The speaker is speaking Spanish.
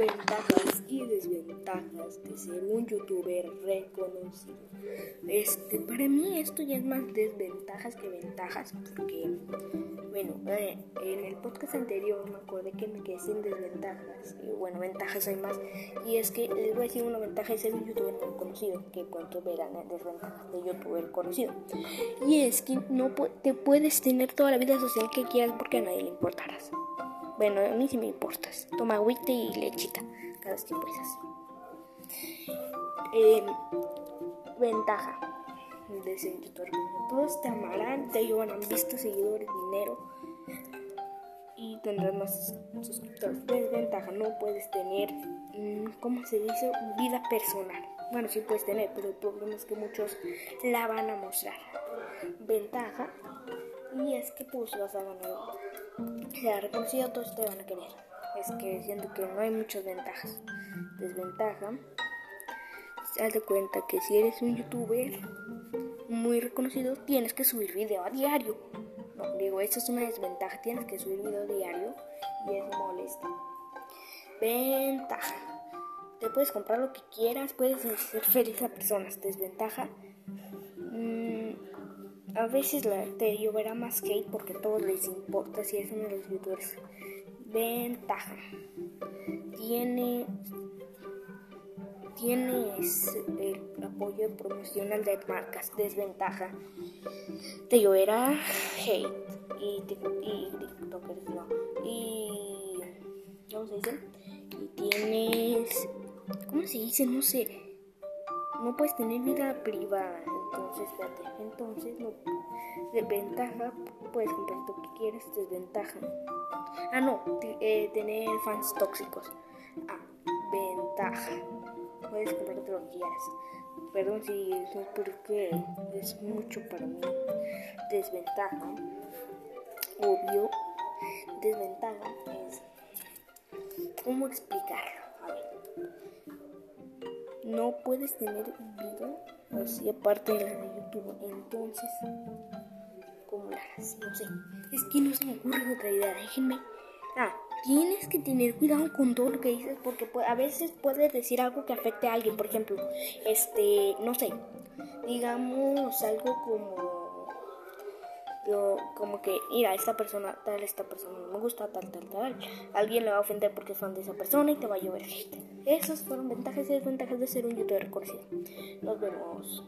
Ventajas y desventajas de ser un youtuber reconocido. Este, para mí esto ya es más desventajas que ventajas porque, bueno, eh, en el podcast anterior me acordé que me quedé sin desventajas y bueno, ventajas hay más. Y es que les voy a decir una ventaja de ser un youtuber reconocido, que cuánto verán desventajas de youtuber conocido. Y es que no te puedes tener toda la vida social que quieras porque a nadie le importarás. Bueno, a mí sí me importas. Toma agüita y lechita cada vez que Eh, ventaja de ser youtuber. Todos te amarán, te llevarán vistas, seguidores, dinero y tendrás más suscriptores. Desventaja, no puedes tener, mm, ¿cómo se dice? Vida personal. Bueno, sí puedes tener, pero el problema es que muchos la van a mostrar. Ventaja, y es que pues vas a ganar sea reconocido, todos te van a querer. Es que siento que no hay muchas ventajas. Desventaja, haz de cuenta que si eres un youtuber muy reconocido, tienes que subir video a diario. No, digo, esa es una desventaja, tienes que subir video diario y es molesta. Ventaja, te puedes comprar lo que quieras, puedes ser feliz a personas. Desventaja, a veces la, te lloverá más hate porque a todos les importa si es uno de los youtubers. Ventaja. Tiene tienes el apoyo promocional de marcas. Desventaja. Te lloverá hate y, y tiktokers no. Y ¿cómo se dice? Y tienes ¿cómo se dice? No sé. No puedes tener vida privada entonces, fíjate, entonces no. Desventaja, puedes comprar lo que quieras. Desventaja. Ah, no, eh, tener fans tóxicos. Ah, ventaja. Puedes comprar lo que quieras. Perdón si es porque es mucho para mí. Desventaja. Obvio. Desventaja es. ¿Cómo explicarlo? A ver. No puedes tener vida así aparte de la de YouTube. Entonces, ¿cómo la harás? No sé. Es que no se me ocurre otra idea. Déjenme. Ah, tienes que tener cuidado con todo lo que dices porque a veces puedes decir algo que afecte a alguien. Por ejemplo, este, no sé, digamos algo como yo como que, mira, esta persona, tal, esta persona no me gusta, tal, tal, tal. Alguien le va a ofender porque es fan de esa persona y te va a llover hate. Esas fueron ventajas y desventajas de ser un youtuber conocido. Nos vemos.